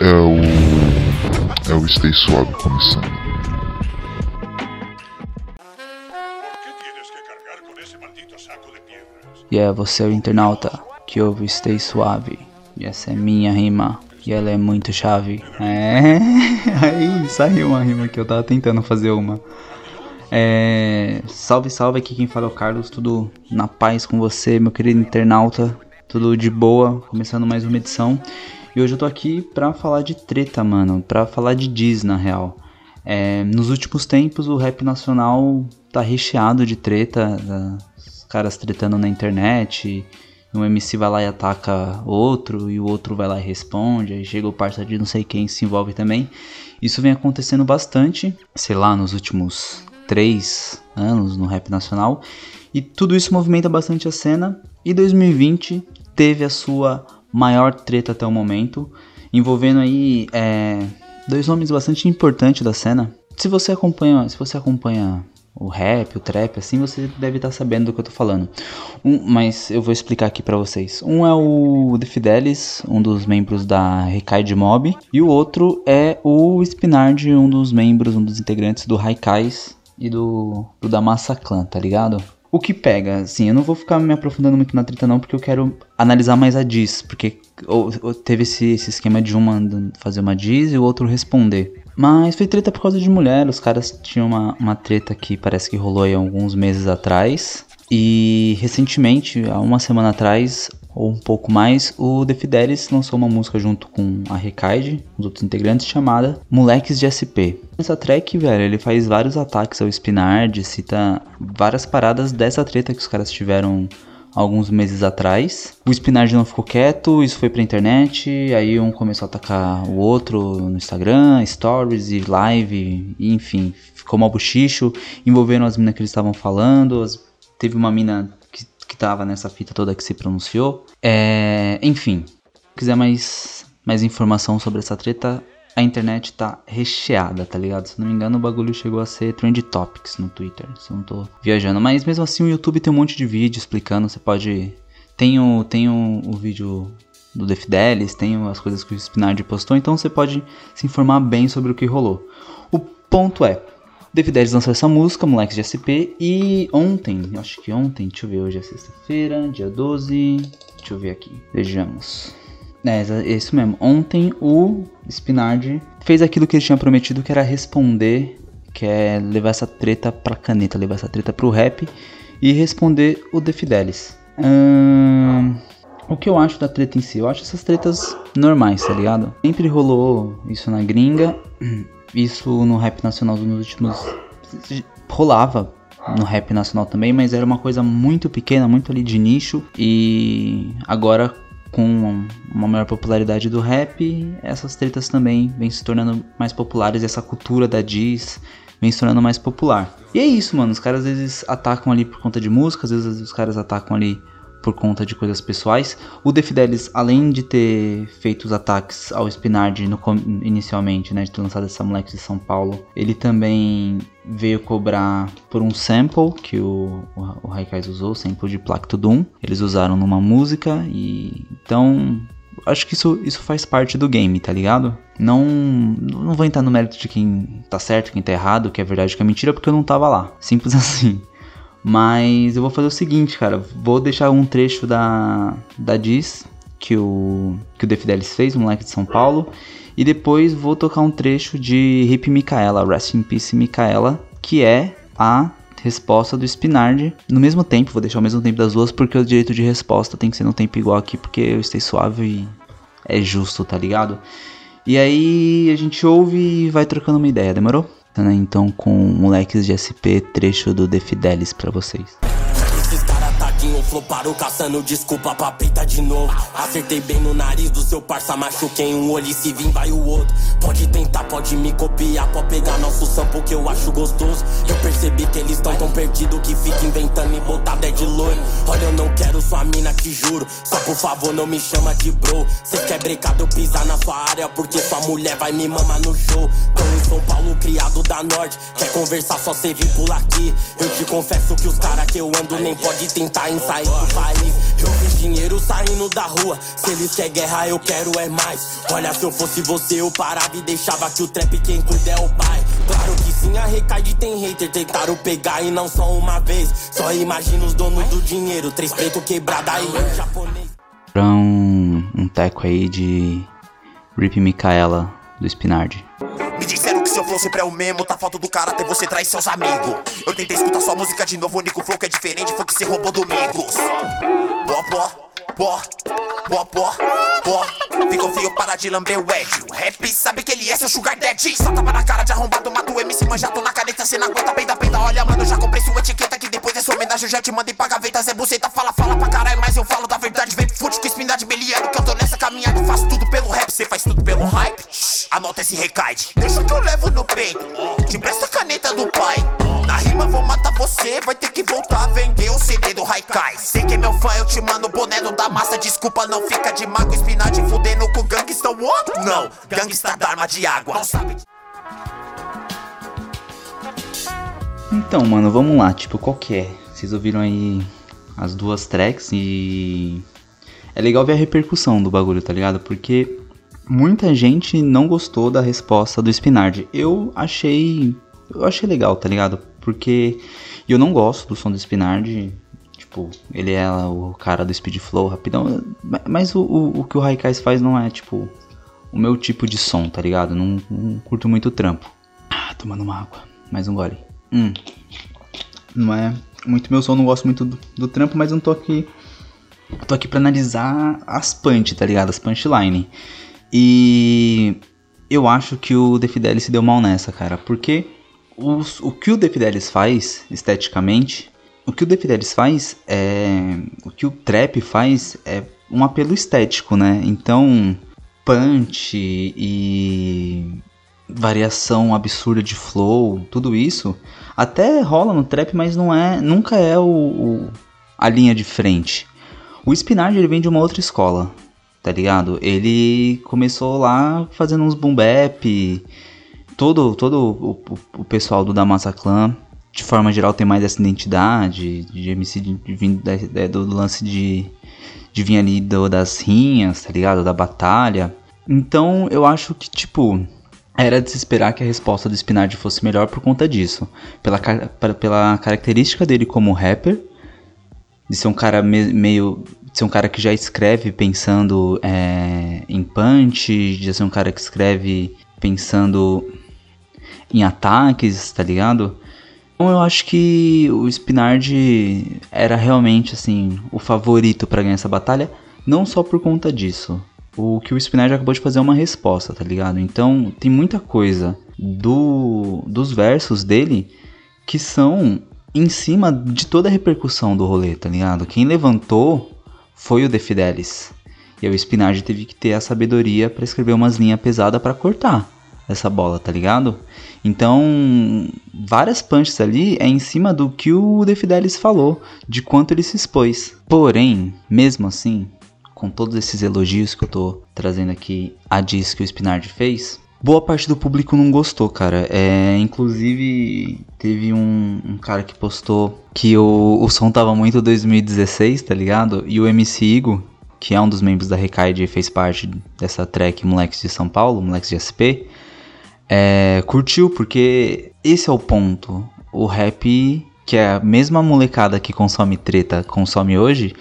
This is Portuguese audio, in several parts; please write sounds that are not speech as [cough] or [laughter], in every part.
É o. É o Stay Suave começando. E é você, o internauta, que ouve Stay Suave. E essa é minha rima. E ela é muito chave. É. [laughs] Aí saiu uma rima que eu tava tentando fazer uma. É. Salve, salve, aqui quem fala é o Carlos. Tudo na paz com você, meu querido internauta. Tudo de boa. Começando mais uma edição. E hoje eu tô aqui pra falar de treta, mano. Pra falar de diz, na real. É, nos últimos tempos, o rap nacional tá recheado de treta. Da, caras tretando na internet. Um MC vai lá e ataca outro, e o outro vai lá e responde, aí chega o parceiro de não sei quem se envolve também. Isso vem acontecendo bastante, sei lá, nos últimos três anos no rap nacional. E tudo isso movimenta bastante a cena. E 2020 teve a sua maior treta até o momento, envolvendo aí é, dois nomes bastante importantes da cena. Se você acompanha, se você acompanha o rap, o trap, assim, você deve estar sabendo do que eu tô falando. Um, mas eu vou explicar aqui para vocês. Um é o The Fidelis, um dos membros da Recaide Mob, e o outro é o Spinard, um dos membros, um dos integrantes do Raikais e do, do da Massa Clan, tá ligado? O que pega, assim, eu não vou ficar me aprofundando muito na treta não, porque eu quero analisar mais a diz, porque ou, ou teve esse, esse esquema de uma fazer uma diz e o outro responder. Mas foi treta por causa de mulher. Os caras tinham uma, uma treta que parece que rolou aí alguns meses atrás. E recentemente, há uma semana atrás, ou um pouco mais, o The Fidelis lançou uma música junto com a Recaide, os outros integrantes, chamada Moleques de SP. Essa track, velho, ele faz vários ataques ao Spinard, cita várias paradas dessa treta que os caras tiveram alguns meses atrás. O Spinard não ficou quieto, isso foi pra internet, aí um começou a atacar o outro no Instagram, stories e live, e, enfim, ficou mal buchicho, envolveram as minas que eles estavam falando, as, teve uma mina que, que tava nessa fita toda que se pronunciou. É, enfim, se quiser mais, mais informação sobre essa treta, a internet tá recheada, tá ligado? Se não me engano, o bagulho chegou a ser Trend Topics no Twitter, se eu não tô viajando. Mas mesmo assim, o YouTube tem um monte de vídeo explicando. Você pode. Tem o, tem o, o vídeo do The Fidelis, tem as coisas que o Spinard postou, então você pode se informar bem sobre o que rolou. O ponto é. The Fidelis lançou essa música, Moleques de SP, e ontem, acho que ontem, deixa eu ver, hoje é sexta-feira, dia 12, deixa eu ver aqui, vejamos. É, é, isso mesmo. Ontem o Spinard fez aquilo que ele tinha prometido, que era responder, que é levar essa treta pra caneta, levar essa treta pro rap e responder o The Fidelis. Hum, o que eu acho da treta em si? Eu acho essas tretas normais, tá ligado? Sempre rolou isso na gringa, [clears throat] isso no rap nacional nos últimos. rolava no rap nacional também, mas era uma coisa muito pequena, muito ali de nicho. E agora com uma maior popularidade do rap, essas tretas também vêm se tornando mais populares, essa cultura da diz vem se tornando mais popular. E é isso, mano, os caras às vezes atacam ali por conta de música, às vezes os caras atacam ali por conta de coisas pessoais. O The Fidelis, além de ter feito os ataques ao Spinard no, inicialmente, né, de ter lançado essa moleque de São Paulo, ele também veio cobrar por um sample que o, o, o usou, sample de Placto Doom. Eles usaram numa música e então acho que isso, isso faz parte do game, tá ligado? Não, não vou entrar no mérito de quem tá certo, quem tá errado, que é verdade, que é mentira, porque eu não tava lá. Simples [laughs] assim. Mas eu vou fazer o seguinte, cara. Vou deixar um trecho da, da Diz que o, que o The Fidelis fez, o moleque de São Paulo. E depois vou tocar um trecho de Hip Micaela, Rest in Peace Micaela, que é a resposta do Spinard no mesmo tempo. Vou deixar o mesmo tempo das duas, porque o direito de resposta tem que ser no tempo igual aqui, porque eu estei suave e é justo, tá ligado? E aí a gente ouve e vai trocando uma ideia, demorou? Né? Então com moleques de SP, trecho do The Fidelis pra vocês fraquinho, floparam caçando desculpa pra peita de novo. Acertei bem no nariz do seu parça, machuquei um olho e se vir vai o outro. Pode tentar, pode me copiar, pode pegar nosso sample que eu acho gostoso. Eu percebi que eles tão tão perdidos que fica inventando e botar de loiro. Olha, eu não quero sua mina, te juro. Só por favor, não me chama de bro. Cê quer eu pisar na sua área porque sua mulher vai me mamar no show. Tô em São Paulo, criado da Norte. Quer conversar, só cê vir pular aqui. Eu te confesso que os cara que eu ando nem pode tentar em sair do país. Eu vi dinheiro saindo da rua. Se eles querem guerra, eu quero é mais. Olha, se eu fosse você, eu parava e deixava que o trap quem cuida é o pai. Claro que sim, a Recaide tem hater. Tentaram pegar e não só uma vez. Só imagina os donos do dinheiro. Três preto quebrada aí, um japonês. Pra um, um teco aí de Rip Micaela do Spinard. Seu flow sempre é o mesmo, tá falta do caráter, você traz seus amigos. Eu tentei escutar sua música de novo, o único flow que é diferente foi que você roubou domingos. Pó, pó, pó, pó, pó, pó. Ficou feio para de lamber o Ed. O rap sabe que ele é seu sugar daddy. Só tapa na cara de arrombado, mato o MC manjado na caneta, cê não aguenta, peida, peida. Olha, mano, já comprei sua etiqueta que depois dessa homenagem eu já te mandei pra gaveta. Zé Buceta fala, fala pra caralho, mas eu falo da verdade. Vem fute com espinha de beliano, que eu tô nessa caminhada. Faço tudo pelo rap, cê faz tudo pelo hype. Anota esse recaide. Deixa que eu levo no peito. Te presta a caneta do pai. Na rima vou matar você, vai ter que voltar a vender o CD do Haikai. Sei que é meu fã, eu te mando boné não dá massa. Desculpa, não fica de mago, espinade fudendo com gangsta what? Não, gangsta da arma de água. Não sabe Então, mano, vamos lá. Tipo, qual que é? Vocês ouviram aí as duas tracks e. É legal ver a repercussão do bagulho, tá ligado? Porque muita gente não gostou da resposta do Spinard. Eu achei. Eu achei legal, tá ligado? Porque eu não gosto do som do Spinard. Tipo, ele é o cara do Speed Flow rapidão. Mas o, o, o que o Raikais faz não é, tipo, o meu tipo de som, tá ligado? Não, não curto muito o trampo. Ah, tomando uma água. Mais um gole. Hum. Não é muito meu som, não gosto muito do, do trampo, mas não tô aqui. Eu tô aqui pra analisar as punch, tá ligado? As punchline. E eu acho que o The Fidelis se deu mal nessa, cara. Porque os, o que o The Fidelis faz, esteticamente, o que o The Fidelis faz é. O que o trap faz é um apelo estético, né? Então, punch e variação absurda de flow, tudo isso até rola no trap, mas não é, nunca é o, o a linha de frente. O Spinard ele vem de uma outra escola, tá ligado? Ele começou lá fazendo uns boom bap, todo todo o, o, o pessoal do Damassa Clan, de forma geral tem mais essa identidade de MC de, de, de, do, do lance de de vir ali do, das rinhas, tá ligado? Da batalha. Então eu acho que, tipo, era de se esperar que a resposta do Spinard fosse melhor por conta disso. Pela, pela característica dele como rapper, de ser um cara me, meio. de ser um cara que já escreve pensando é, em punch, de ser um cara que escreve pensando em ataques, tá ligado? Então eu acho que o Spinard era realmente assim o favorito para ganhar essa batalha, não só por conta disso, o que o Spinard acabou de fazer é uma resposta, tá ligado? Então tem muita coisa do dos versos dele que são em cima de toda a repercussão do rolê, tá ligado? Quem levantou foi o De Fidelis. E o Spinard teve que ter a sabedoria para escrever umas linhas pesadas para cortar essa bola, tá ligado? Então, várias punches ali é em cima do que o De Fidelis falou, de quanto ele se expôs. Porém, mesmo assim, com todos esses elogios que eu tô trazendo aqui a diz que o Spinard fez, boa parte do público não gostou, cara. É, inclusive, teve um, um cara que postou que o, o som tava muito 2016, tá ligado? E o MC Igo, que é um dos membros da Recaide e fez parte dessa track Moleques de São Paulo, Moleques de SP, é, curtiu porque esse é o ponto. O rap, que é a mesma molecada que consome treta, consome hoje,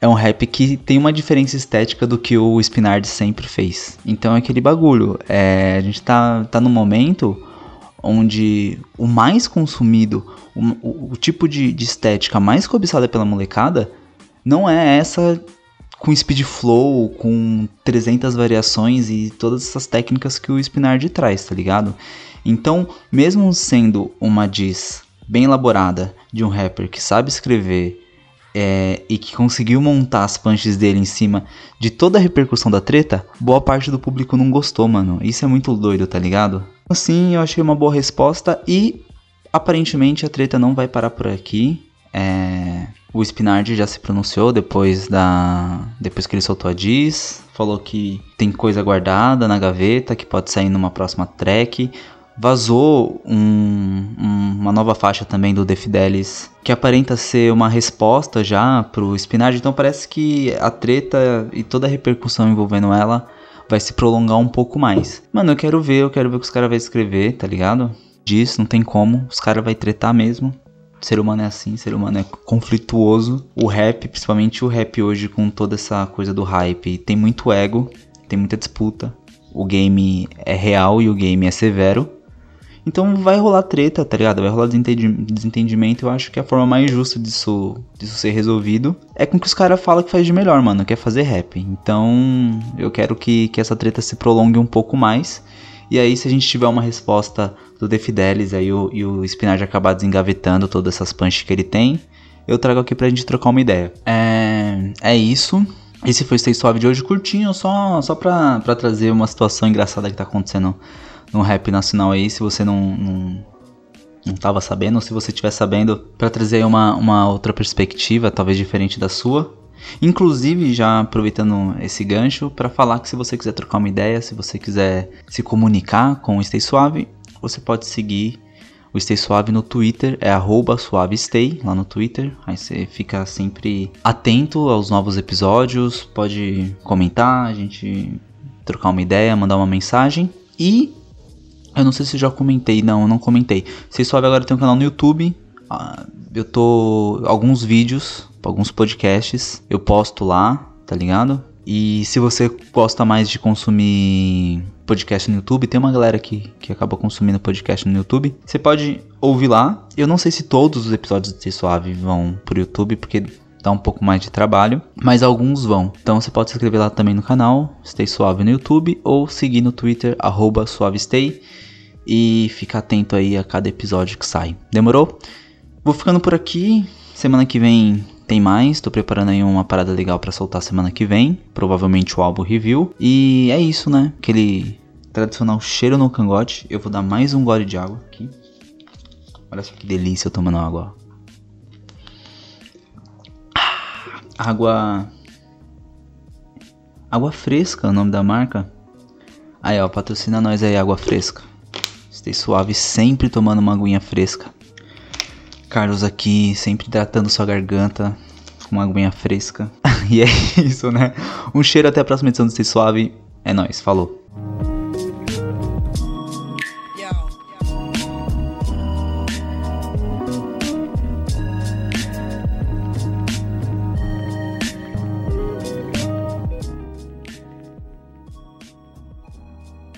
é um rap que tem uma diferença estética do que o Spinard sempre fez. Então é aquele bagulho. É, a gente tá, tá num momento onde o mais consumido, o, o, o tipo de, de, estética mais cobiçada pela molecada, não é essa com speed flow, com 300 variações e todas essas técnicas que o Spinard traz, tá ligado? Então, mesmo sendo uma diss bem elaborada de um rapper que sabe escrever é, e que conseguiu montar as punches dele em cima de toda a repercussão da treta, boa parte do público não gostou, mano. Isso é muito doido, tá ligado? Assim, eu achei uma boa resposta e aparentemente a treta não vai parar por aqui. É, o Spinard já se pronunciou depois da depois que ele soltou a diss, falou que tem coisa guardada na gaveta que pode sair numa próxima track. Vazou um, um, uma nova faixa também do The Fidelis que aparenta ser uma resposta já pro Spinard, então parece que a treta e toda a repercussão envolvendo ela vai se prolongar um pouco mais. Mano, eu quero ver, eu quero ver o que os caras vão escrever, tá ligado? Diz, não tem como, os caras vai tretar mesmo. Ser humano é assim, ser humano é conflituoso. O rap, principalmente o rap hoje com toda essa coisa do hype, tem muito ego, tem muita disputa. O game é real e o game é severo. Então vai rolar treta, tá ligado? Vai rolar desentendimento. Eu acho que a forma mais justa disso, disso ser resolvido é com que os caras falam que faz de melhor, mano. Que é fazer rap. Então eu quero que, que essa treta se prolongue um pouco mais. E aí, se a gente tiver uma resposta do The Fidelis aí, o, e o Spinard acabar desengavetando todas essas punches que ele tem, eu trago aqui pra gente trocar uma ideia. É, é isso. Esse foi o Stay Suave de hoje, curtinho, só, só pra, pra trazer uma situação engraçada que tá acontecendo no rap nacional aí, se você não, não, não tava sabendo, ou se você estiver sabendo, para trazer uma, uma outra perspectiva, talvez diferente da sua. Inclusive, já aproveitando esse gancho, para falar que se você quiser trocar uma ideia, se você quiser se comunicar com o Stay Suave, você pode seguir o Stay Suave no Twitter, é suavestay lá no Twitter. Aí você fica sempre atento aos novos episódios, pode comentar, a gente trocar uma ideia, mandar uma mensagem. E eu não sei se já comentei, não, eu não comentei. Stay Suave agora tem um canal no YouTube. Ah, eu tô. alguns vídeos, alguns podcasts, eu posto lá, tá ligado? E se você gosta mais de consumir podcast no YouTube, tem uma galera que, que acaba consumindo podcast no YouTube. Você pode ouvir lá. Eu não sei se todos os episódios de Stay Suave vão pro YouTube, porque dá um pouco mais de trabalho, mas alguns vão. Então você pode se inscrever lá também no canal, Stay Suave no YouTube, ou seguir no Twitter, arroba suavestay, e ficar atento aí a cada episódio que sai. Demorou? Vou ficando por aqui. Semana que vem tem mais, tô preparando aí uma parada legal para soltar semana que vem, provavelmente o álbum review. E é isso, né? Aquele tradicional cheiro no cangote. Eu vou dar mais um gole de água aqui. Olha só que delícia eu tomando água. Ah, água. Água fresca, o nome da marca. Aí, ó, patrocina nós aí, água fresca. Stay suave, sempre tomando uma aguinha fresca. Carlos aqui, sempre hidratando sua garganta com uma aguinha fresca. [laughs] e é isso, né? Um cheiro até a próxima edição do Stay Suave. É nóis, falou.